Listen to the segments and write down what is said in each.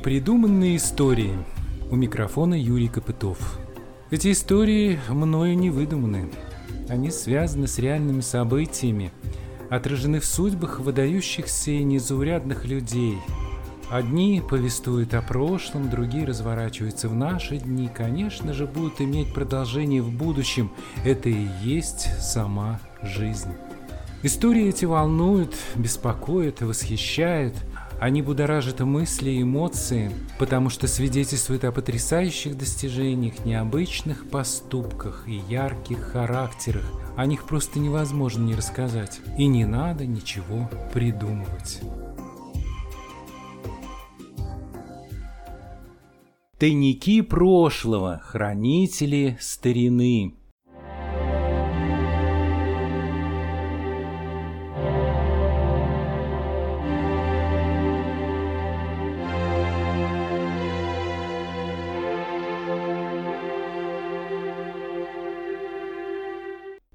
Непридуманные истории. У микрофона Юрий Копытов. Эти истории мною не выдуманы. Они связаны с реальными событиями, отражены в судьбах выдающихся и незаурядных людей. Одни повествуют о прошлом, другие разворачиваются в наши дни, конечно же, будут иметь продолжение в будущем. Это и есть сама жизнь. Истории эти волнуют, беспокоят, восхищают – они будоражат мысли эмоции, потому что свидетельствуют о потрясающих достижениях, необычных поступках и ярких характерах. О них просто невозможно не рассказать. И не надо ничего придумывать. Тайники прошлого, хранители старины.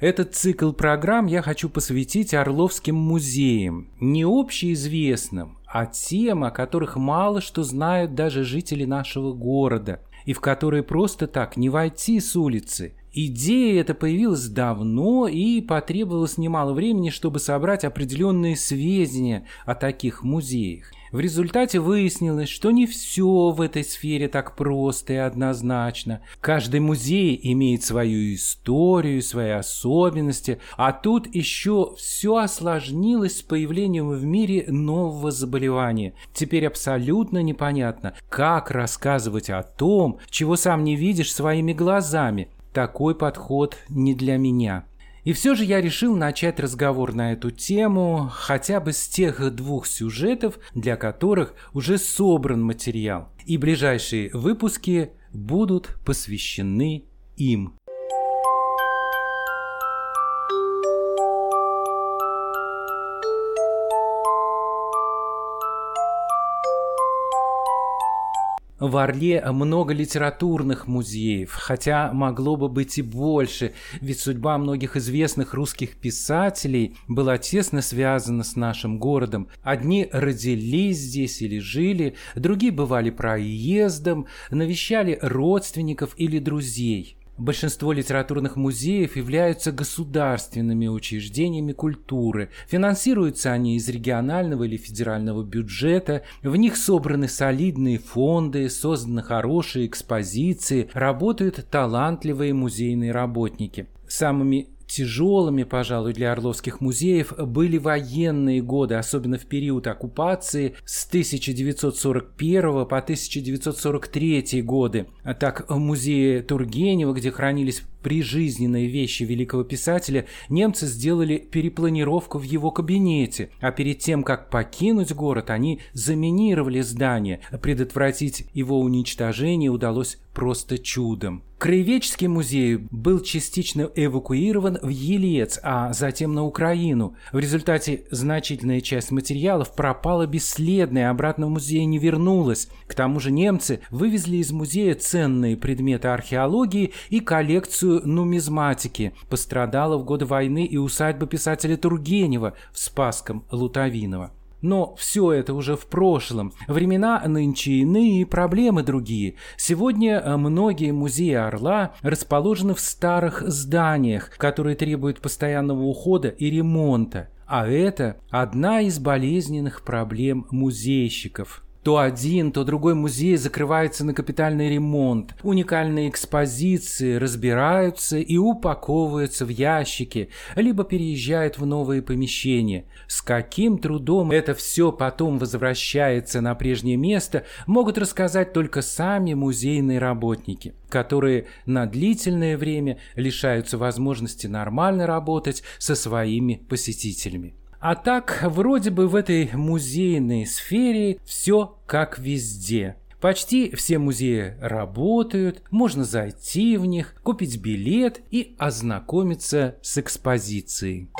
Этот цикл программ я хочу посвятить Орловским музеям, не общеизвестным, а тем, о которых мало что знают даже жители нашего города, и в которые просто так не войти с улицы. Идея эта появилась давно и потребовалось немало времени, чтобы собрать определенные сведения о таких музеях. В результате выяснилось, что не все в этой сфере так просто и однозначно. Каждый музей имеет свою историю, свои особенности, а тут еще все осложнилось с появлением в мире нового заболевания. Теперь абсолютно непонятно, как рассказывать о том, чего сам не видишь своими глазами. Такой подход не для меня. И все же я решил начать разговор на эту тему хотя бы с тех двух сюжетов, для которых уже собран материал. И ближайшие выпуски будут посвящены им. В Орле много литературных музеев, хотя могло бы быть и больше, ведь судьба многих известных русских писателей была тесно связана с нашим городом. Одни родились здесь или жили, другие бывали проездом, навещали родственников или друзей. Большинство литературных музеев являются государственными учреждениями культуры. Финансируются они из регионального или федерального бюджета. В них собраны солидные фонды, созданы хорошие экспозиции, работают талантливые музейные работники. Самыми Тяжелыми, пожалуй, для орловских музеев были военные годы, особенно в период оккупации с 1941 по 1943 годы. Так, в Тургенева, где хранились прижизненные вещи великого писателя, немцы сделали перепланировку в его кабинете, а перед тем, как покинуть город, они заминировали здание. Предотвратить его уничтожение удалось просто чудом. Краеведческий музей был частично эвакуирован в Елец, а затем на Украину. В результате значительная часть материалов пропала бесследно и обратно в музей не вернулась. К тому же немцы вывезли из музея ценные предметы археологии и коллекцию нумизматики. Пострадала в годы войны и усадьба писателя Тургенева в Спасском Лутовиново. Но все это уже в прошлом. Времена нынче иные, проблемы другие. Сегодня э, многие музеи Орла расположены в старых зданиях, которые требуют постоянного ухода и ремонта. А это одна из болезненных проблем музейщиков – то один, то другой музей закрывается на капитальный ремонт. Уникальные экспозиции разбираются и упаковываются в ящики, либо переезжают в новые помещения. С каким трудом это все потом возвращается на прежнее место, могут рассказать только сами музейные работники, которые на длительное время лишаются возможности нормально работать со своими посетителями. А так, вроде бы в этой музейной сфере все как везде. Почти все музеи работают, можно зайти в них, купить билет и ознакомиться с экспозицией.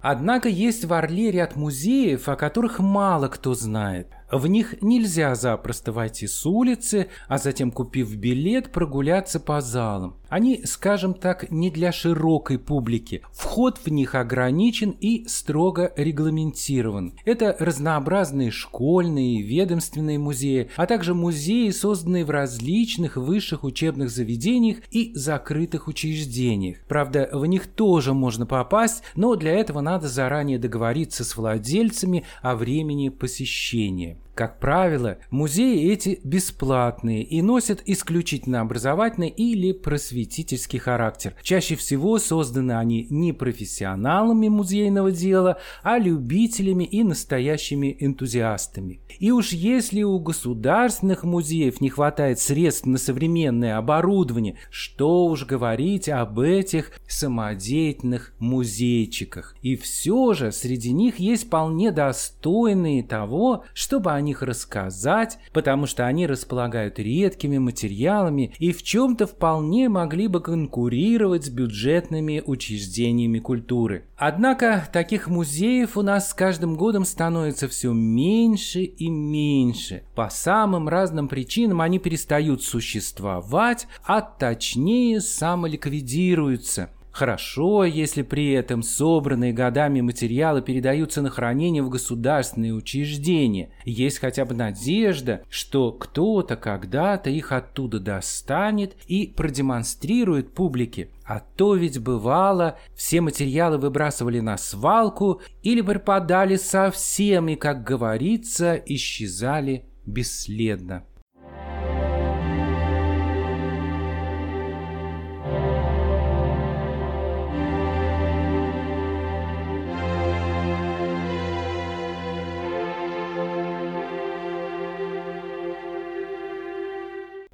Однако есть в Орле ряд музеев, о которых мало кто знает. В них нельзя запросто войти с улицы, а затем, купив билет, прогуляться по залам. Они, скажем так, не для широкой публики. Вход в них ограничен и строго регламентирован. Это разнообразные школьные и ведомственные музеи, а также музеи, созданные в различных высших учебных заведениях и закрытых учреждениях. Правда, в них тоже можно попасть, но для этого надо заранее договориться с владельцами о времени посещения. Как правило, музеи эти бесплатные и носят исключительно образовательный или просветительский характер. Чаще всего созданы они не профессионалами музейного дела, а любителями и настоящими энтузиастами. И уж если у государственных музеев не хватает средств на современное оборудование, что уж говорить об этих самодеятельных музейчиках. И все же среди них есть вполне достойные того, чтобы они них рассказать, потому что они располагают редкими материалами и в чем-то вполне могли бы конкурировать с бюджетными учреждениями культуры. Однако таких музеев у нас с каждым годом становится все меньше и меньше. По самым разным причинам они перестают существовать, а точнее самоликвидируются – Хорошо, если при этом собранные годами материалы передаются на хранение в государственные учреждения. Есть хотя бы надежда, что кто-то когда-то их оттуда достанет и продемонстрирует публике. А то ведь бывало, все материалы выбрасывали на свалку или пропадали совсем и, как говорится, исчезали бесследно.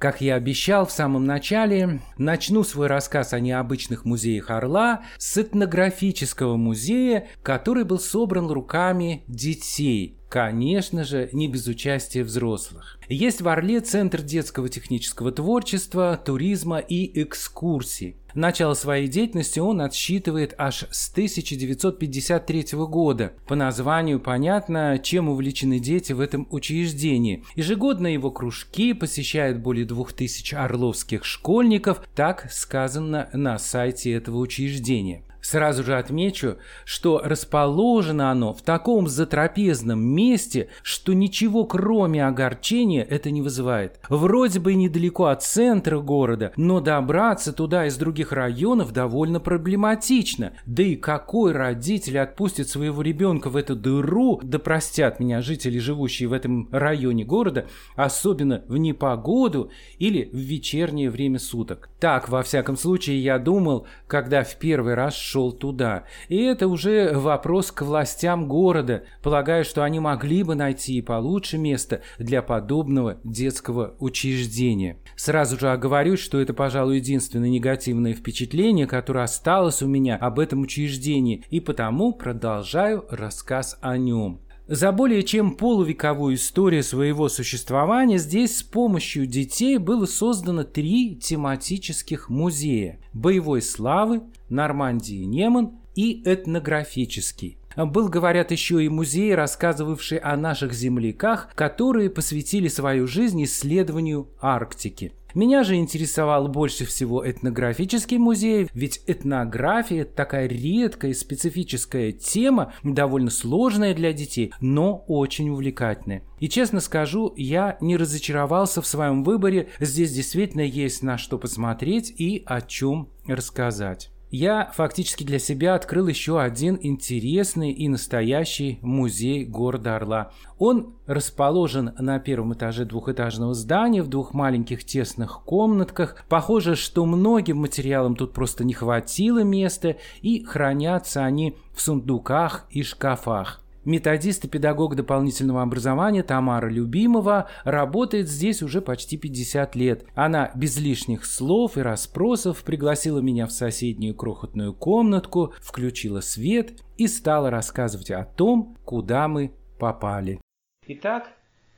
Как я обещал в самом начале, начну свой рассказ о необычных музеях Орла с этнографического музея, который был собран руками детей, Конечно же, не без участия взрослых. Есть в Орле Центр детского технического творчества, туризма и экскурсий. Начало своей деятельности он отсчитывает аж с 1953 года. По названию понятно, чем увлечены дети в этом учреждении. Ежегодно его кружки посещают более 2000 орловских школьников, так сказано на сайте этого учреждения. Сразу же отмечу, что расположено оно в таком затрапезном месте, что ничего кроме огорчения это не вызывает. Вроде бы недалеко от центра города, но добраться туда из других районов довольно проблематично. Да и какой родитель отпустит своего ребенка в эту дыру, да простят меня жители, живущие в этом районе города, особенно в непогоду или в вечернее время суток. Так, во всяком случае, я думал, когда в первый раз шел туда. И это уже вопрос к властям города. Полагаю, что они могли бы найти получше место для подобного детского учреждения. Сразу же оговорюсь, что это, пожалуй, единственное негативное впечатление, которое осталось у меня об этом учреждении, и потому продолжаю рассказ о нем. За более чем полувековую историю своего существования здесь с помощью детей было создано три тематических музея – боевой славы, Нормандии Неман и этнографический. Был, говорят, еще и музей, рассказывавший о наших земляках, которые посвятили свою жизнь исследованию Арктики. Меня же интересовал больше всего этнографический музей, ведь этнография – такая редкая и специфическая тема, довольно сложная для детей, но очень увлекательная. И честно скажу, я не разочаровался в своем выборе, здесь действительно есть на что посмотреть и о чем рассказать я фактически для себя открыл еще один интересный и настоящий музей города Орла. Он расположен на первом этаже двухэтажного здания в двух маленьких тесных комнатках. Похоже, что многим материалам тут просто не хватило места, и хранятся они в сундуках и шкафах. Методист и педагог дополнительного образования Тамара Любимова работает здесь уже почти 50 лет. Она без лишних слов и расспросов пригласила меня в соседнюю крохотную комнатку, включила свет и стала рассказывать о том, куда мы попали. Итак,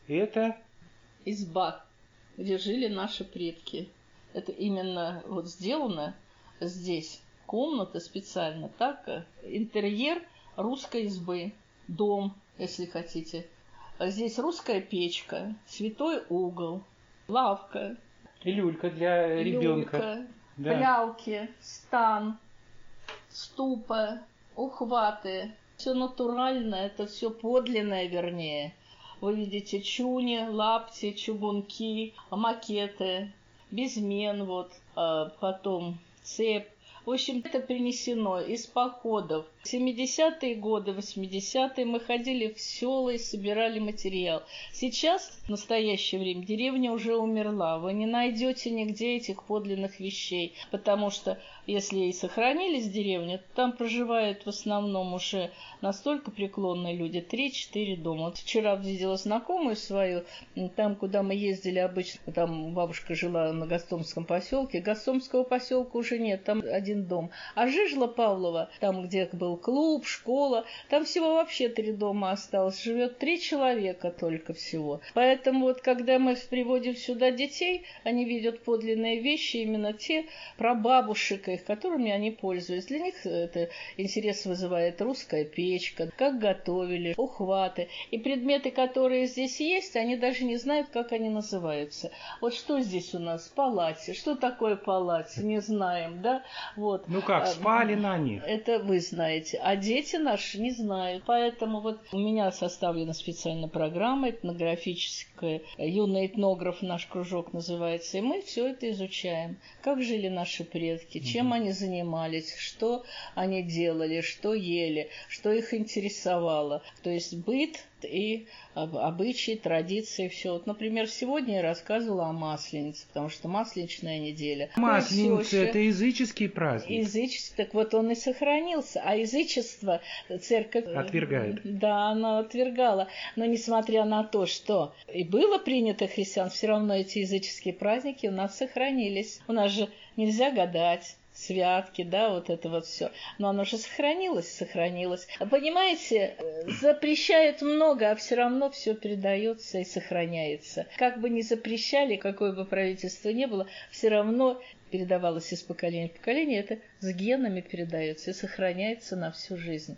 это... Изба, где жили наши предки. Это именно вот сделано здесь. Комната специально так. Интерьер русской избы дом, если хотите. Здесь русская печка, святой угол, лавка. И люлька для ребенка. Люлька, да. прялки, стан, ступа, ухваты. Все натуральное, это все подлинное, вернее. Вы видите чуни, лапти, чугунки, макеты, безмен, вот, а потом цепь. В общем, это принесено из походов. В 70-е годы, 80-е мы ходили в села и собирали материал. Сейчас, в настоящее время, деревня уже умерла. Вы не найдете нигде этих подлинных вещей, потому что если и сохранились деревни, там проживают в основном уже настолько преклонные люди, 3-4 дома. Вот вчера видела знакомую свою, там, куда мы ездили обычно, там бабушка жила на Гастомском поселке, Гастомского поселка уже нет, там один дом. А Жижла Павлова, там, где был клуб, школа, там всего вообще три дома осталось, живет три человека только всего. Поэтому вот, когда мы приводим сюда детей, они видят подлинные вещи, именно те прабабушек их, которыми они пользуются. Для них это интерес вызывает русская печка, как готовили, ухваты. И предметы, которые здесь есть, они даже не знают, как они называются. Вот что здесь у нас? Палати. Что такое палати? Не знаем, да? Вот. Ну как, а, спали на них? Это вы знаете. А дети наши не знают. Поэтому вот у меня составлена специальная программа этнографическая. Юный этнограф наш кружок называется. И мы все это изучаем. Как жили наши предки, чем чем они занимались, что они делали, что ели, что их интересовало. То есть быт и обычаи, традиции, все. Вот, например, сегодня я рассказывала о Масленице, потому что Масленичная неделя. Масленица – это языческий праздник. Языческий, так вот он и сохранился. А язычество церковь... Отвергает. Да, она отвергала. Но несмотря на то, что и было принято христиан, все равно эти языческие праздники у нас сохранились. У нас же нельзя гадать святки, да, вот это вот все. Но оно же сохранилось, сохранилось. Понимаете, запрещают много, а все равно все передается и сохраняется. Как бы ни запрещали, какое бы правительство ни было, все равно передавалось из поколения в поколение, это с генами передается и сохраняется на всю жизнь.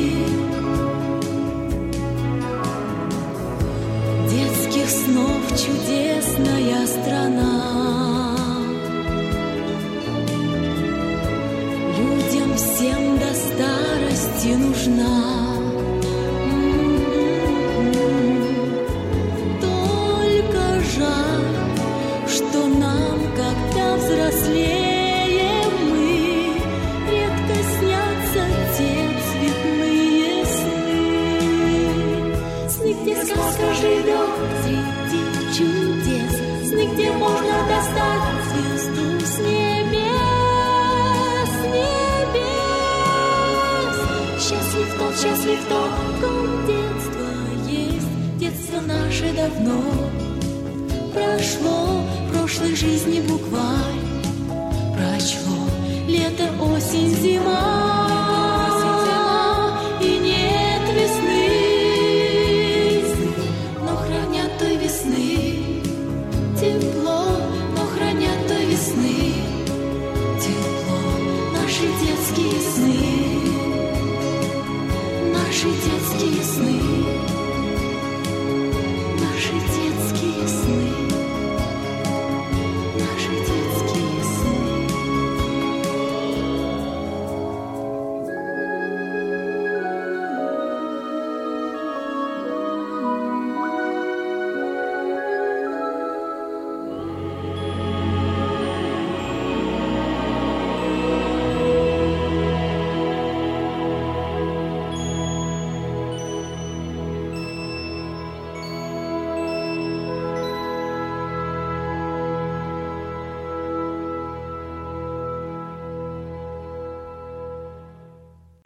мысли в тонком детство есть, детство наше давно прошло, прошлой жизни буквально прочло, лето, осень, зима.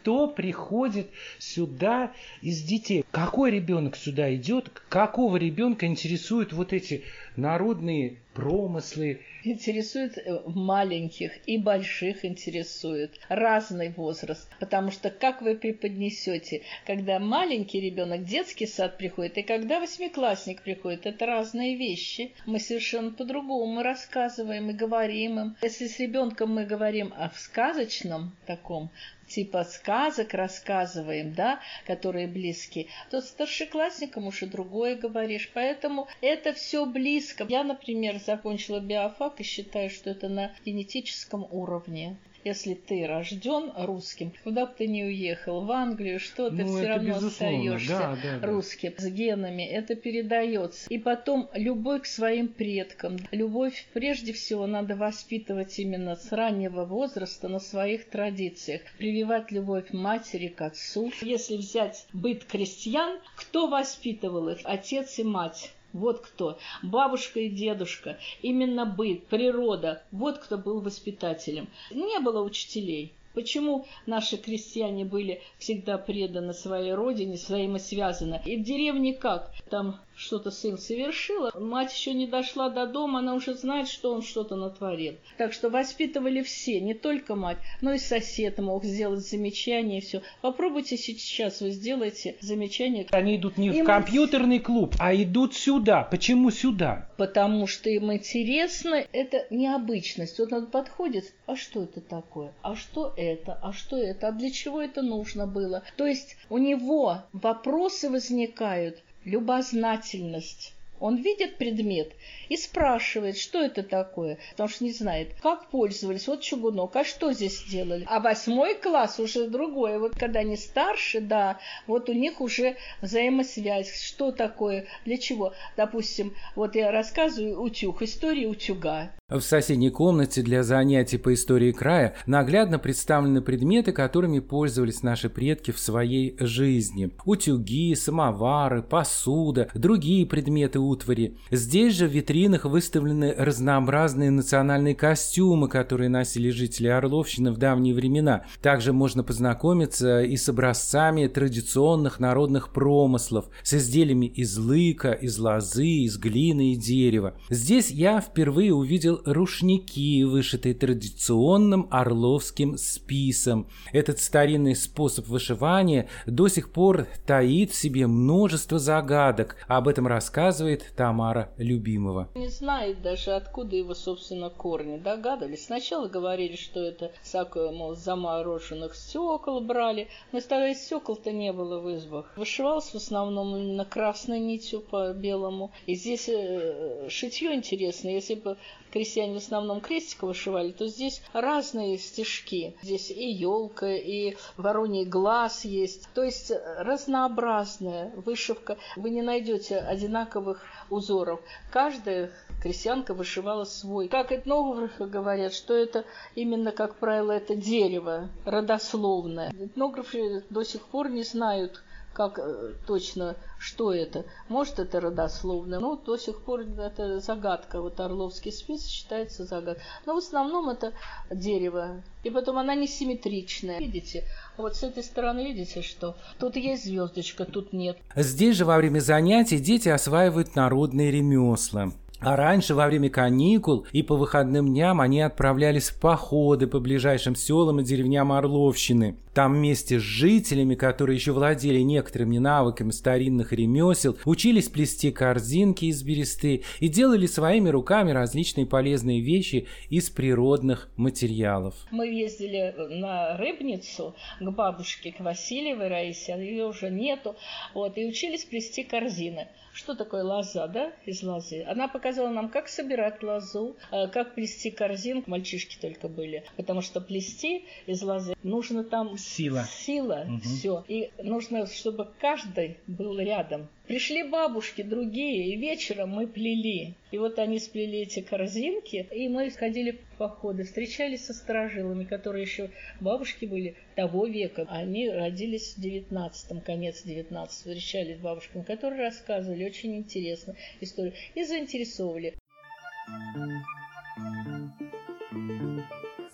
Кто приходит сюда из детей? Какой ребенок сюда идет? Какого ребенка интересуют вот эти народные промыслы? Интересует э, маленьких и больших интересует разный возраст, потому что как вы преподнесете, когда маленький ребенок детский сад приходит и когда восьмиклассник приходит, это разные вещи. Мы совершенно по-другому рассказываем и говорим им. Если с ребенком мы говорим о сказочном таком типа сказок рассказываем, да, которые близкие, то старшеклассникам уже другое говоришь. Поэтому это все близко. Я, например, закончила биофак и считаю, что это на генетическом уровне. Если ты рожден русским, куда бы ты ни уехал, в Англию, что ты Ну, все равно остаешься да, да, да. русским с генами. Это передается. И потом любовь к своим предкам. Любовь прежде всего надо воспитывать именно с раннего возраста на своих традициях. Прививать любовь матери к отцу. Если взять быт крестьян, кто воспитывал их? Отец и мать. Вот кто. Бабушка и дедушка. Именно быт, природа. Вот кто был воспитателем. Не было учителей. Почему наши крестьяне были всегда преданы своей родине, взаимосвязаны? И в деревне как? Там что-то сын совершил, а мать еще не дошла до дома, она уже знает, что он что-то натворил. Так что воспитывали все, не только мать, но и сосед мог сделать замечание и все. Попробуйте сейчас, вы сделаете замечание. Они идут не Им- в компьютерный клуб, а идут сюда. Почему сюда? Потому что им интересно, это необычность. Вот он подходит, а что это такое? А что это? А что это? А для чего это нужно было? То есть у него вопросы возникают, любознательность. Он видит предмет и спрашивает, что это такое, потому что не знает, как пользовались. Вот чугунок, а что здесь делали? А восьмой класс уже другое. Вот когда они старше, да, вот у них уже взаимосвязь. Что такое, для чего? Допустим, вот я рассказываю утюг, история утюга. В соседней комнате для занятий по истории края наглядно представлены предметы, которыми пользовались наши предки в своей жизни. Утюги, самовары, посуда, другие предметы утвари. Здесь же в витринах выставлены разнообразные национальные костюмы, которые носили жители Орловщины в давние времена. Также можно познакомиться и с образцами традиционных народных промыслов, с изделиями из лыка, из лозы, из глины и дерева. Здесь я впервые увидел рушники, вышитые традиционным орловским списом. Этот старинный способ вышивания до сих пор таит в себе множество загадок. Об этом рассказывает Тамара Любимова. Не знает даже, откуда его, собственно, корни. Догадывались. Сначала говорили, что это всякое, мол, замороженных стекол брали. Но тогда стекол-то не было в избах. Вышивалось в основном именно красной нитью по белому. И здесь э, шитье интересно. Если бы крестьяне в основном крестика вышивали, то здесь разные стежки. Здесь и елка, и вороний глаз есть. То есть разнообразная вышивка. Вы не найдете одинаковых узоров. Каждая крестьянка вышивала свой. Как этнографы говорят, что это именно, как правило, это дерево родословное. Этнографы до сих пор не знают, как э, точно, что это. Может, это родословное, но до сих пор это загадка. Вот Орловский спис считается загадкой. Но в основном это дерево. И потом она не симметричная. Видите? Вот с этой стороны видите, что тут есть звездочка, тут нет. Здесь же во время занятий дети осваивают народные ремесла. А раньше, во время каникул и по выходным дням, они отправлялись в походы по ближайшим селам и деревням Орловщины. Там вместе с жителями, которые еще владели некоторыми навыками старинных ремесел, учились плести корзинки из бересты и делали своими руками различные полезные вещи из природных материалов. Мы ездили на Рыбницу к бабушке, к Васильевой Раисе, а ее уже нету, вот, и учились плести корзины что такое лоза, да, из лозы. Она показала нам, как собирать лозу, э, как плести корзинку. Мальчишки только были. Потому что плести из лозы нужно там сила. Сила, угу. все. И нужно, чтобы каждый был рядом. Пришли бабушки другие, и вечером мы плели. И вот они сплели эти корзинки, и мы ходили в походы, встречались со сторожилами, которые еще бабушки были того века. Они родились в девятнадцатом, конец девятнадцатого, встречались с бабушками, которые рассказывали очень интересно историю и заинтересовывали.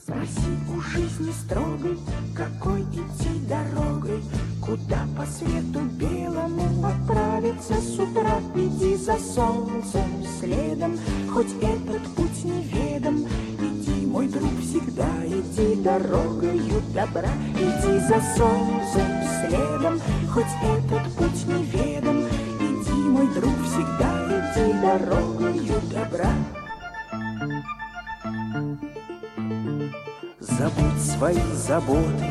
Спроси у жизни строгой, какой идти дорогой, Куда по свету белому отправиться с утра? Иди за солнцем следом, хоть этот путь неведом. Иди, мой друг, всегда иди дорогою добра. Иди за солнцем следом, хоть этот путь неведом. Иди, мой друг, всегда иди дорогою добра. Забудь свои заботы,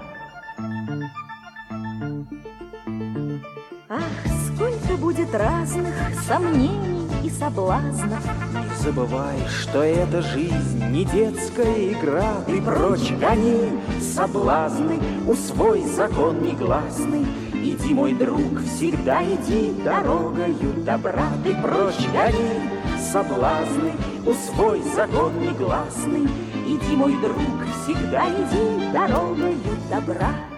Будет разных сомнений и соблазнов. Не забывай, что эта жизнь не детская игра, Ты прочь гони соблазны, усвой закон негласный. Иди, мой друг, всегда иди дорогою добра, Ты прочь гони соблазны, усвой закон негласный. Иди, мой друг, всегда иди дорогою добра.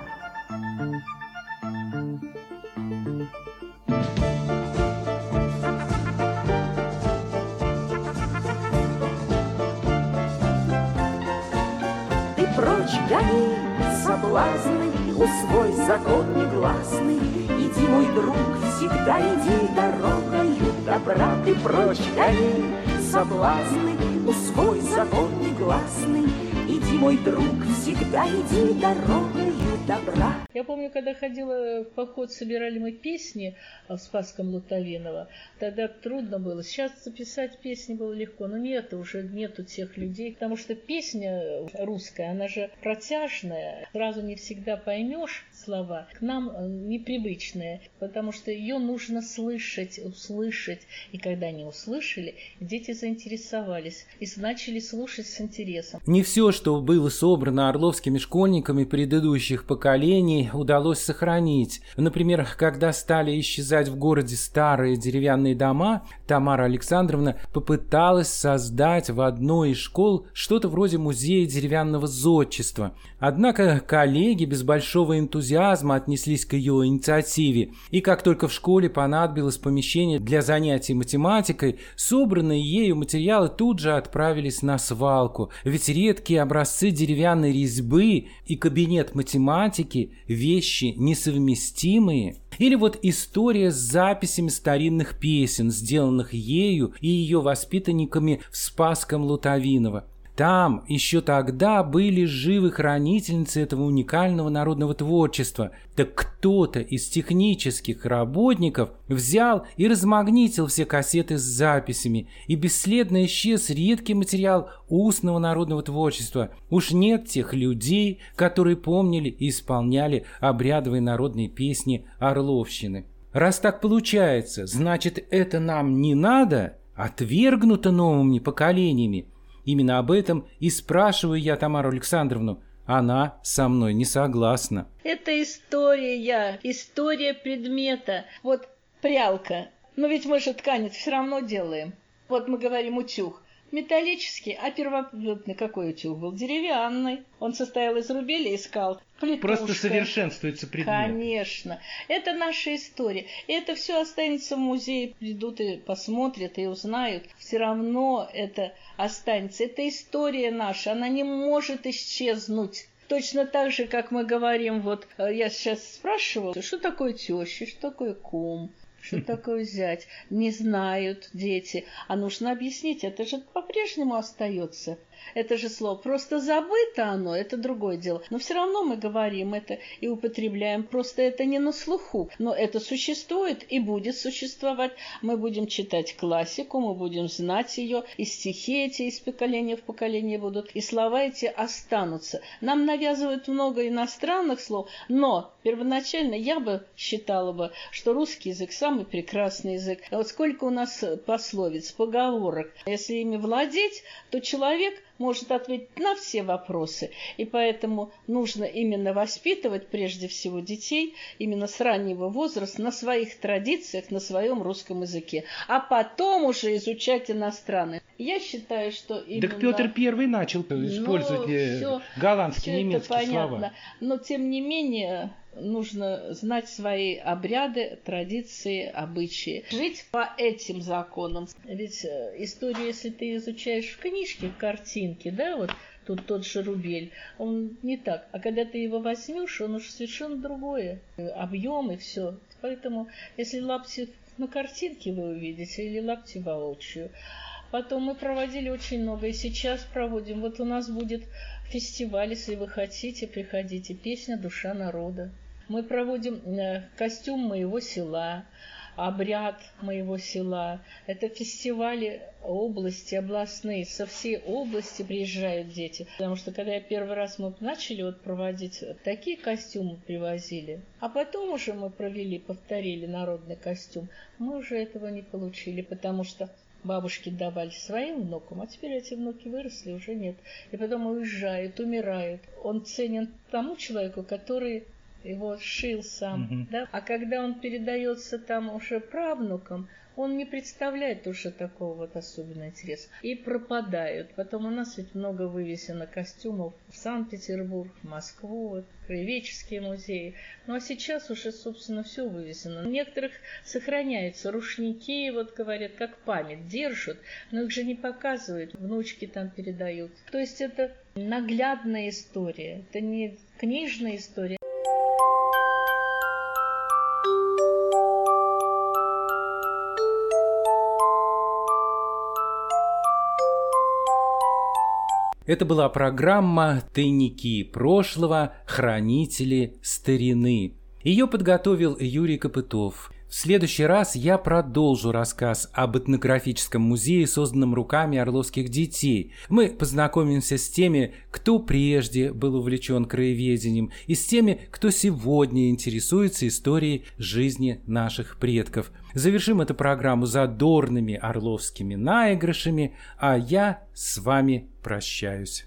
Гони соблазны, усвой закон негласный. Иди, мой друг, всегда иди дорогою добра, ты прочь гони соблазны, усвой закон негласный. Иди, мой друг, всегда иди дорогою добра. Я помню, когда ходила в поход, собирали мы песни в Спасском Лутовиново, тогда трудно было. Сейчас записать песни было легко, но нет, уже нету тех людей, потому что песня русская, она же протяжная, сразу не всегда поймешь слова, к нам э, непривычные, потому что ее нужно слышать, услышать. И когда они услышали, дети заинтересовались и начали слушать с интересом. Не все, что было собрано орловскими школьниками предыдущих поколений, удалось сохранить. Например, когда стали исчезать в городе старые деревянные дома, Тамара Александровна попыталась создать в одной из школ что-то вроде музея деревянного зодчества. Однако коллеги без большого энтузиазма отнеслись к ее инициативе, и как только в школе понадобилось помещение для занятий математикой, собранные ею материалы тут же отправились на свалку, ведь редкие образцы деревянной резьбы и кабинет математики – вещи несовместимые. Или вот история с записями старинных песен, сделанных ею и ее воспитанниками в Спасском Лутовиново. Там еще тогда были живы хранительницы этого уникального народного творчества. Так кто-то из технических работников взял и размагнитил все кассеты с записями, и бесследно исчез редкий материал устного народного творчества. Уж нет тех людей, которые помнили и исполняли обрядовые народные песни Орловщины. Раз так получается, значит это нам не надо, отвергнуто новыми поколениями. Именно об этом и спрашиваю я Тамару Александровну. Она со мной не согласна. Это история, история предмета. Вот прялка. Но ведь мы же ткань все равно делаем. Вот мы говорим утюг. металлический, а первобытный какой утюг был? Деревянный. Он состоял из рубеля и скал. Плитушка. Просто совершенствуется предмет. Конечно. Это наша история. И это все останется в музее. Придут и посмотрят, и узнают. Все равно это останется. Это история наша. Она не может исчезнуть. Точно так же, как мы говорим, вот э, я сейчас спрашивала, что такое теща, что такое кум, что такое взять? Не знают дети. А нужно объяснить, это же по-прежнему остается. Это же слово. Просто забыто оно, это другое дело. Но все равно мы говорим это и употребляем. Просто это не на слуху. Но это существует и будет существовать. Мы будем читать классику, мы будем знать ее. И стихи эти из поколения в поколение будут. И слова эти останутся. Нам навязывают много иностранных слов, но первоначально я бы считала бы, что русский язык самый прекрасный язык. А вот сколько у нас пословиц, поговорок. Если ими владеть, то человек может ответить на все вопросы. И поэтому нужно именно воспитывать прежде всего детей именно с раннего возраста на своих традициях, на своем русском языке. А потом уже изучать иностранные. Я считаю, что именно... Так Петр Первый начал использовать ну, все, голландские, все немецкие слова. Но тем не менее нужно знать свои обряды, традиции, обычаи. Жить по этим законам. Ведь э, историю, если ты изучаешь в книжке, в картинке, да, вот тут тот же рубель, он не так. А когда ты его возьмешь, он уже совершенно другое. Объем и все. Поэтому, если лапти на картинке вы увидите, или лапти воочию, Потом мы проводили очень много, и сейчас проводим. Вот у нас будет фестиваль, если вы хотите, приходите. Песня «Душа народа». Мы проводим э, костюм моего села, обряд моего села. Это фестивали области, областные. Со всей области приезжают дети. Потому что когда я первый раз мы начали вот проводить, такие костюмы привозили. А потом уже мы провели, повторили народный костюм. Мы уже этого не получили, потому что бабушки давали своим внукам, а теперь эти внуки выросли, уже нет. И потом уезжают, умирают. Он ценен тому человеку, который его шил сам. Угу. Да? А когда он передается там уже правнукам, он не представляет уже такого вот особенного интереса. И пропадают. Потом у нас ведь много вывесено костюмов в Санкт-Петербург, в Москву, вот, краеведческие музеи. Ну а сейчас уже, собственно, все вывесено. У некоторых сохраняются рушники, вот говорят, как память, держат, но их же не показывают, внучки там передают. То есть это наглядная история, это не книжная история. Это была программа «Тайники прошлого. Хранители старины». Ее подготовил Юрий Копытов. В следующий раз я продолжу рассказ об этнографическом музее, созданном руками орловских детей. Мы познакомимся с теми, кто прежде был увлечен краеведением, и с теми, кто сегодня интересуется историей жизни наших предков. Завершим эту программу задорными орловскими наигрышами, а я с вами прощаюсь.